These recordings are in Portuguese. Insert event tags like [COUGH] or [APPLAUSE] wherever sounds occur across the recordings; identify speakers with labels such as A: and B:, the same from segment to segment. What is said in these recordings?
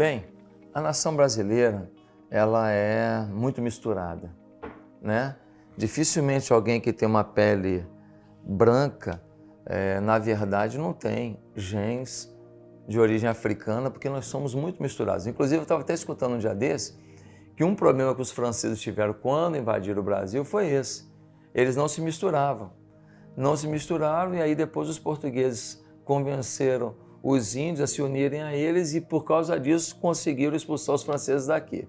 A: Bem, a nação brasileira, ela é muito misturada, né? Dificilmente alguém que tem uma pele branca, é, na verdade, não tem genes de origem africana, porque nós somos muito misturados. Inclusive, eu estava até escutando um dia desse que um problema que os franceses tiveram quando invadiram o Brasil foi esse. Eles não se misturavam. Não se misturaram e aí depois os portugueses convenceram os índios a se unirem a eles e por causa disso conseguiram expulsar os franceses daqui.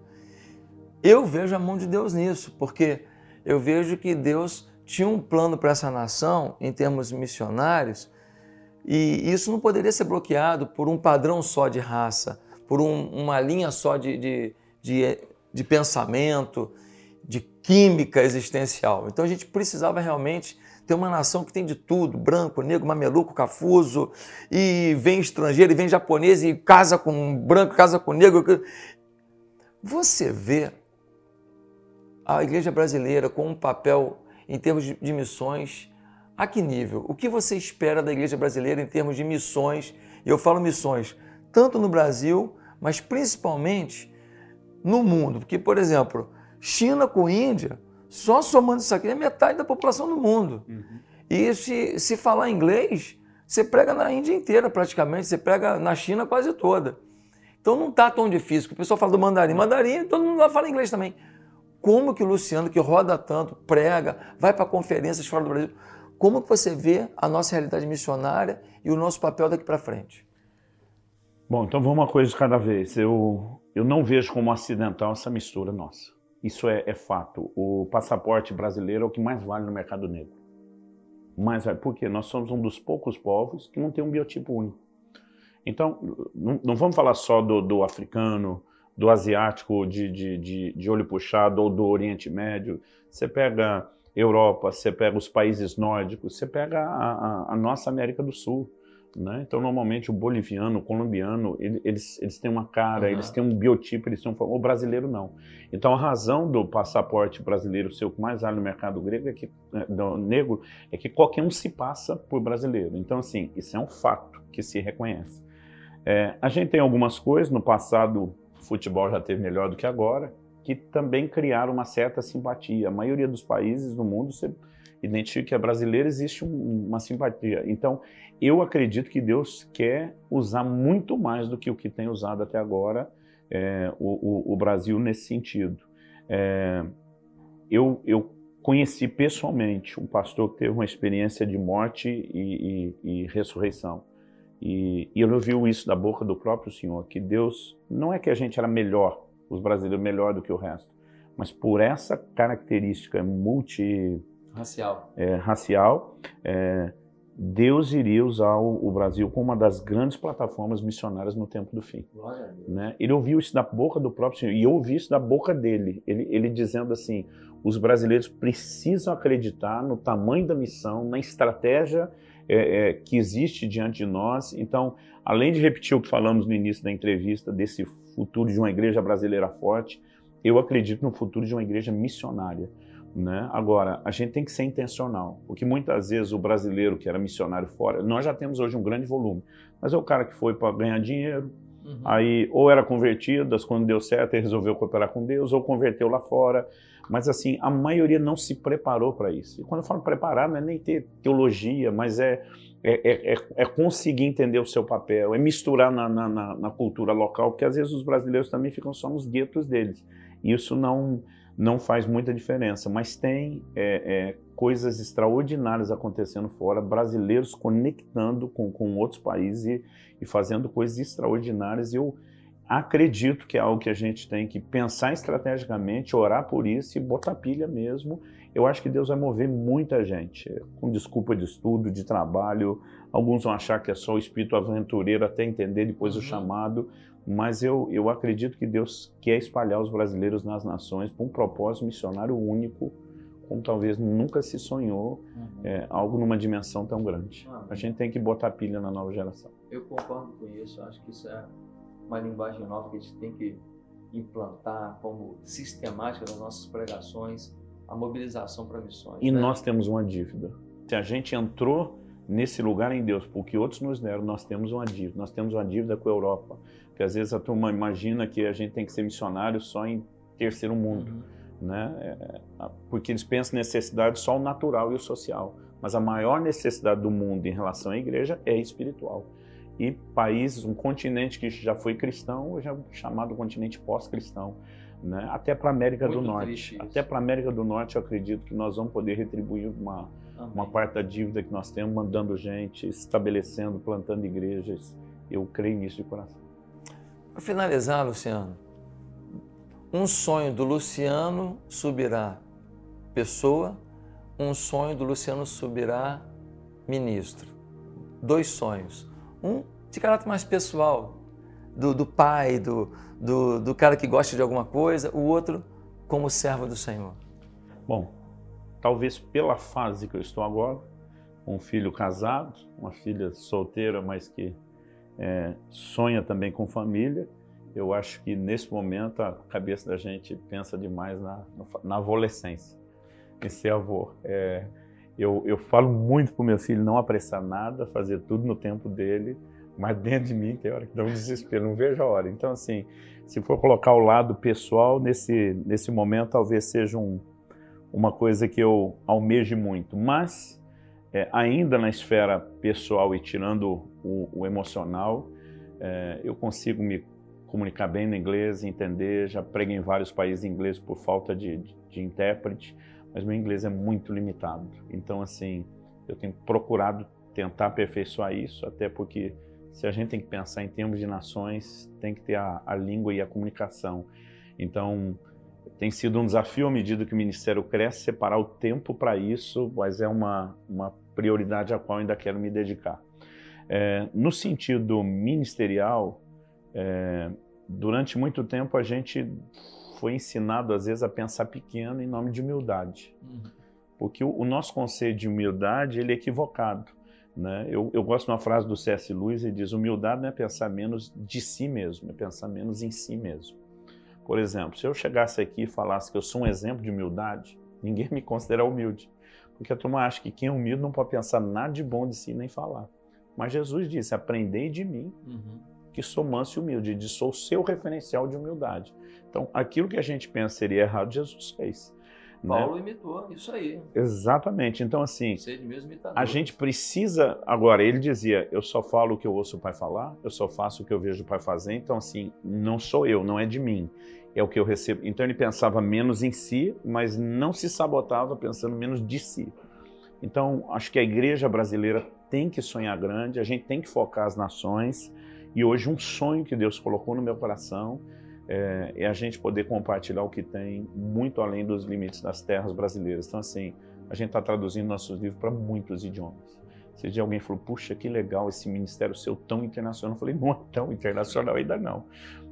A: Eu vejo a mão de Deus nisso, porque eu vejo que Deus tinha um plano para essa nação em termos missionários e isso não poderia ser bloqueado por um padrão só de raça, por um, uma linha só de, de, de, de pensamento, de química existencial. Então a gente precisava realmente ter uma nação que tem de tudo, branco, negro, mameluco, cafuso, e vem estrangeiro, e vem japonês, e casa com branco, casa com negro. Você vê a igreja brasileira com um papel em termos de missões a que nível? O que você espera da igreja brasileira em termos de missões? E eu falo missões tanto no Brasil, mas principalmente no mundo. Porque, por exemplo, China com Índia, só somando isso aqui é metade da população do mundo. Uhum. E se, se falar inglês, você prega na Índia inteira praticamente, você prega na China quase toda. Então não está tão difícil. O pessoal fala do mandarim. Mandarim, todo mundo lá fala inglês também. Como que o Luciano, que roda tanto, prega, vai para conferências fora do Brasil, como que você vê a nossa realidade missionária e o nosso papel daqui para frente?
B: Bom, então vamos uma coisa de cada vez. Eu, eu não vejo como acidental essa mistura nossa. Isso é, é fato. O passaporte brasileiro é o que mais vale no mercado negro. Mais vale. Por quê? Nós somos um dos poucos povos que não tem um biotipo único. Então, não, não vamos falar só do, do africano, do asiático de, de, de, de, olho puxado ou do Oriente Médio. Você pega Europa, você pega os países nórdicos, você pega a, a, a nossa América do Sul. Né? Então, normalmente, o boliviano, o colombiano, eles, eles têm uma cara, uhum. eles têm um biotipo, eles têm um... O brasileiro não. Então, a razão do passaporte brasileiro ser o que mais vale no mercado grego é que, é, do negro é que qualquer um se passa por brasileiro. Então, assim, isso é um fato que se reconhece. É, a gente tem algumas coisas, no passado o futebol já teve melhor do que agora, que também criaram uma certa simpatia. A maioria dos países do mundo, você identifica que é brasileiro, existe uma simpatia. Então, eu acredito que Deus quer usar muito mais do que o que tem usado até agora é, o, o, o, Brasil nesse sentido. É, eu, eu conheci pessoalmente um pastor que teve uma experiência de morte e, e, e ressurreição. E, e ele ouviu isso da boca do próprio Senhor, que Deus, não é que a gente era melhor, os brasileiros melhor do que o resto, mas por essa característica multi...
A: Racial.
B: É, racial, é, Deus iria usar o, o, Brasil como uma das grandes plataformas missionárias no tempo do fim. Né? Ele ouviu isso da boca do próprio Senhor, e eu ouvi isso da boca dele, ele, ele dizendo assim, os brasileiros precisam acreditar no tamanho da missão, na estratégia é, é, que existe diante de nós. Então, além de repetir o que falamos no início da entrevista, desse futuro de uma igreja brasileira forte, eu acredito no futuro de uma igreja missionária. Né? Agora, a gente tem que ser intencional, porque muitas vezes o brasileiro que era missionário fora, nós já temos hoje um grande volume, mas é o cara que foi para ganhar dinheiro, uhum. aí ou era convertido, quando deu certo ele resolveu cooperar com Deus, ou converteu lá fora, mas assim, a maioria não se preparou para isso. E quando eu falo preparar, não é nem ter teologia, mas é, é, é, é conseguir entender o seu papel, é misturar na, na, na, cultura local, porque às vezes os brasileiros também ficam só nos guetos deles. Isso não, não faz muita diferença, mas tem é, é, coisas extraordinárias acontecendo fora, brasileiros conectando com, com outros países e, e fazendo coisas extraordinárias. E eu acredito que é algo que a gente tem que pensar estrategicamente, orar por isso e botar pilha mesmo. Eu acho que Deus vai mover muita gente, com desculpa de estudo, de trabalho. Alguns vão achar que é só o espírito aventureiro até entender depois uhum. o chamado, mas eu, eu acredito que Deus quer espalhar os brasileiros nas nações para um propósito missionário único, como talvez nunca se sonhou, uhum. é, algo numa dimensão tão grande. Uhum. A gente tem que botar pilha na nova geração.
A: Eu concordo com isso, acho que isso é uma linguagem nova que a gente tem que implantar como sistemática nas nossas pregações, a mobilização para missões.
B: E né? nós temos uma dívida. Se a gente entrou nesse lugar em Deus, porque outros nos deram, nós temos uma dívida. Nós temos uma dívida com a Europa. Porque às vezes a turma imagina que a gente tem que ser missionário só em terceiro mundo, uhum. né? É, porque eles pensam necessidade só o natural e o social. Mas a maior necessidade do mundo em relação à igreja é espiritual. E países, um continente que já foi cristão, hoje é chamado continente pós-cristão. Né? Até para a América Muito do Norte. Até para a América do Norte, eu acredito que nós vamos poder retribuir uma, uma parte da dívida que nós temos, mandando gente, estabelecendo, plantando igrejas. Eu creio nisso de coração.
A: Para finalizar, Luciano, um sonho do Luciano subirá pessoa, um sonho do Luciano subirá ministro. Dois sonhos. Um de caráter mais pessoal, do, do pai, do, do, do cara que gosta de alguma coisa, o outro como servo do Senhor?
B: Bom, talvez pela fase que eu estou agora, um filho casado, uma filha solteira, mas que é, sonha também com família, eu acho que nesse momento a cabeça da gente pensa demais na, na adolescência, em ser avô. É, eu, eu falo muito para o meu filho não apressar nada, fazer tudo no tempo dele, mas dentro de mim tem hora que dá um desespero, não vejo a hora. Então, assim, se for colocar o lado pessoal, nesse, nesse momento talvez seja um, uma coisa que eu almeje muito. Mas, é, ainda na esfera pessoal e tirando o, o emocional, é, eu consigo me comunicar bem no inglês, entender. Já preguei em vários países em inglês por falta de, de, de intérprete, mas meu inglês é muito limitado. Então, assim, eu tenho procurado tentar aperfeiçoar isso, até porque se a gente tem que pensar em termos de nações, tem que ter a, a língua e a comunicação. Então, tem sido um desafio à medida que o Ministério cresce, separar o tempo para isso, mas é uma, uma prioridade a qual ainda quero me dedicar. É, no sentido ministerial, é, durante muito tempo a gente foi ensinado, às vezes, a pensar pequeno em nome de humildade. Uhum. Porque o, o nosso conceito de humildade ele é equivocado. Né? Eu, eu, gosto de uma frase do C.S. Lewis, ele diz, humildade não é pensar menos de si mesmo, é pensar menos em si mesmo. Por exemplo, se eu chegasse aqui e falasse que eu sou um exemplo de humildade, ninguém me considera humilde. Porque a turma acha que quem é humilde não pode pensar nada de bom de si nem falar. Mas Jesus disse, aprendei de mim, uhum. que sou manso e humilde, de sou o seu referencial de humildade. Então, aquilo que a gente pensa seria errado, Jesus fez.
A: Né? Paulo né? imitou isso aí.
B: Exatamente. Então, assim, a gente precisa. Agora, ele dizia: eu só falo o que eu ouço o pai falar, eu só faço o que eu vejo o pai fazer. Então, assim, não sou eu, não é de mim, é o que eu recebo. Então, ele pensava menos em si, mas não se sabotava pensando menos de si. Então, acho que a igreja brasileira tem que sonhar grande, a gente tem que focar as nações. E hoje, um sonho que Deus colocou no meu coração é, é, a gente poder compartilhar o que tem muito além dos limites das terras brasileiras. Então, assim, a gente está traduzindo nossos livros para muitos idiomas. Se alguém falou, puxa, que legal esse ministério seu tão internacional, eu falei, não é tão internacional ainda não.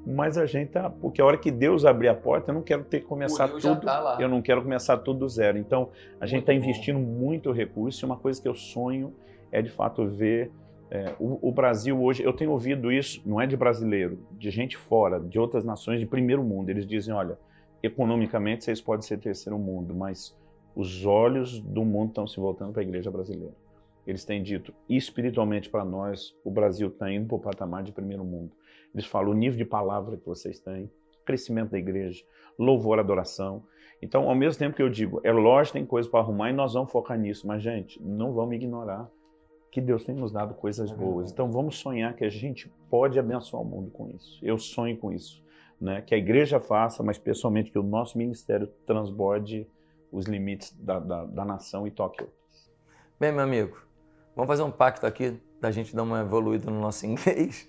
B: Mas a gente tá, porque a hora que Deus abrir a porta, eu não quero ter que começar tudo, tá eu não quero começar tudo do zero. Então, a gente está investindo muito recurso e uma coisa que eu sonho é de fato ver é, o, o, Brasil hoje, eu tenho ouvido isso, não é de brasileiro, de gente fora, de outras nações de primeiro mundo. Eles dizem: olha, economicamente vocês podem ser terceiro mundo, mas os olhos do mundo estão se voltando para a igreja brasileira. Eles têm dito, espiritualmente para nós, o Brasil está indo para o patamar de primeiro mundo. Eles falam o nível de palavra que vocês têm, crescimento da igreja, louvor, adoração. Então, ao mesmo tempo que eu digo, é lógico, tem coisa para arrumar e nós vamos focar nisso, mas, gente, não vamos ignorar que Deus tem nos dado coisas boas. Então vamos sonhar que a gente pode abençoar o mundo com isso. Eu sonho com isso. Né? Que a igreja faça, mas pessoalmente que o nosso ministério transborde os limites da, da, da nação e toque outros.
A: Bem, meu amigo, vamos fazer um pacto aqui da gente dar uma evoluída no nosso [LAUGHS] inglês.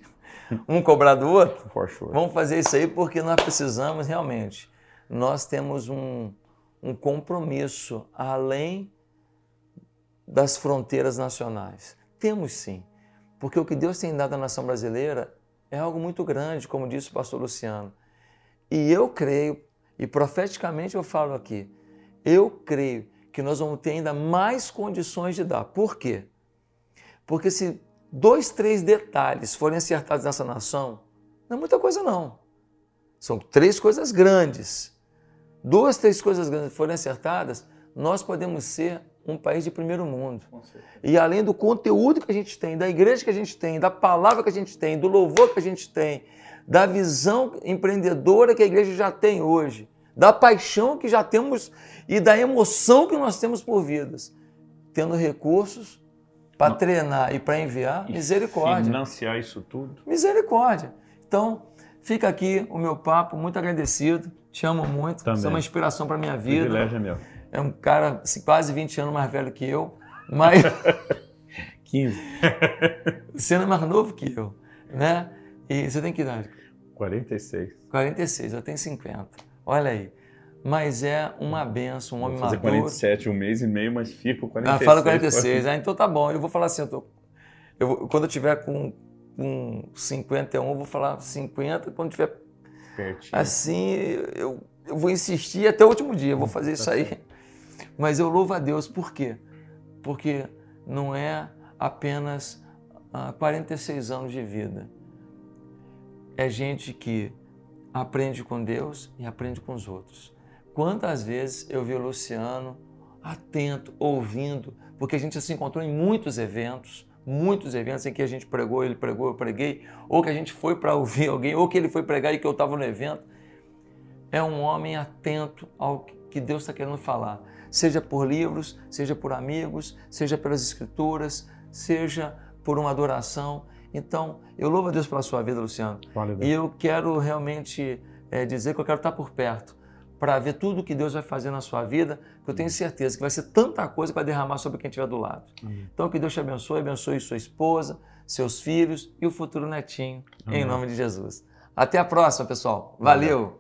A: um cobrar do outro?
B: Sure.
A: Vamos fazer isso aí porque nós precisamos realmente. Nós temos um, um compromisso além das fronteiras nacionais. Temos sim, porque o que Deus tem dado à nação brasileira é algo muito grande, como disse o pastor Luciano. E eu creio, e profeticamente eu falo aqui, eu creio que nós vamos ter ainda mais condições de dar. Por quê? Porque se dois, três detalhes forem acertados nessa nação, não é muita coisa não. São três coisas grandes. Duas, três coisas grandes forem acertadas, nós podemos ser um país de primeiro mundo. E além do conteúdo que a gente tem, da igreja que a gente tem, da palavra que a gente tem, do louvor que a gente tem, da visão empreendedora que a igreja já tem hoje, da paixão que já temos e da emoção que nós temos por vidas, tendo recursos para treinar e para enviar,
B: E
A: misericórdia.
B: Financiar isso tudo.
A: Misericórdia. Então, fica aqui o meu papo, muito agradecido, te amo muito,
B: Também.
A: você é uma inspiração para minha vida.
B: Privilégio é meu.
A: É um cara assim, quase 20 anos mais velho que eu, mas [LAUGHS]
B: 15. [LAUGHS]
A: você é mais novo que eu, né? E você tem que idade?
B: 46.
A: 46, eu tenho 50. Olha aí. Mas é uma benção, um homem
B: Vou fazer
A: maduro.
B: 47, um mês e meio, mas fico 46.
A: Ah, fala 46. Ah, então tá bom. Eu vou falar assim, eu tô, eu vou- quando eu tiver com, com 51, eu vou falar 50. Quando tiver
B: Pertinho.
A: assim, eu, eu vou insistir até o último dia. Eu vou fazer isso aí. [LAUGHS] Mas eu louvo a Deus. Por quê? Porque não é apenas ah, 46 anos de vida. É gente que aprende com Deus e aprende com os outros. Quantas vezes eu vi o Luciano atento, ouvindo, porque a gente se encontrou em muitos eventos, muitos eventos em que a gente pregou, ele pregou, eu preguei, ou que a gente foi para ouvir [LAUGHS] alguém, ou que ele foi pregar e que eu estava no evento. É um homem atento ao que Deus está querendo falar, seja por livros, seja por amigos, seja pelas escrituras, seja por uma adoração. Então, eu louvo a Deus pela sua vida, Luciano.
B: Deus.
A: E eu quero realmente eh, dizer que eu quero estar por perto para ver tudo que Deus vai fazer na sua vida, que eu tenho certeza que vai ser tanta coisa que vai derramar sobre quem estiver do lado.
B: Amém.
A: Então, que Deus te abençoe, abençoe sua esposa, seus filhos e o futuro netinho, em
B: Amém.
A: nome de Jesus. Até a próxima, pessoal. Valeu.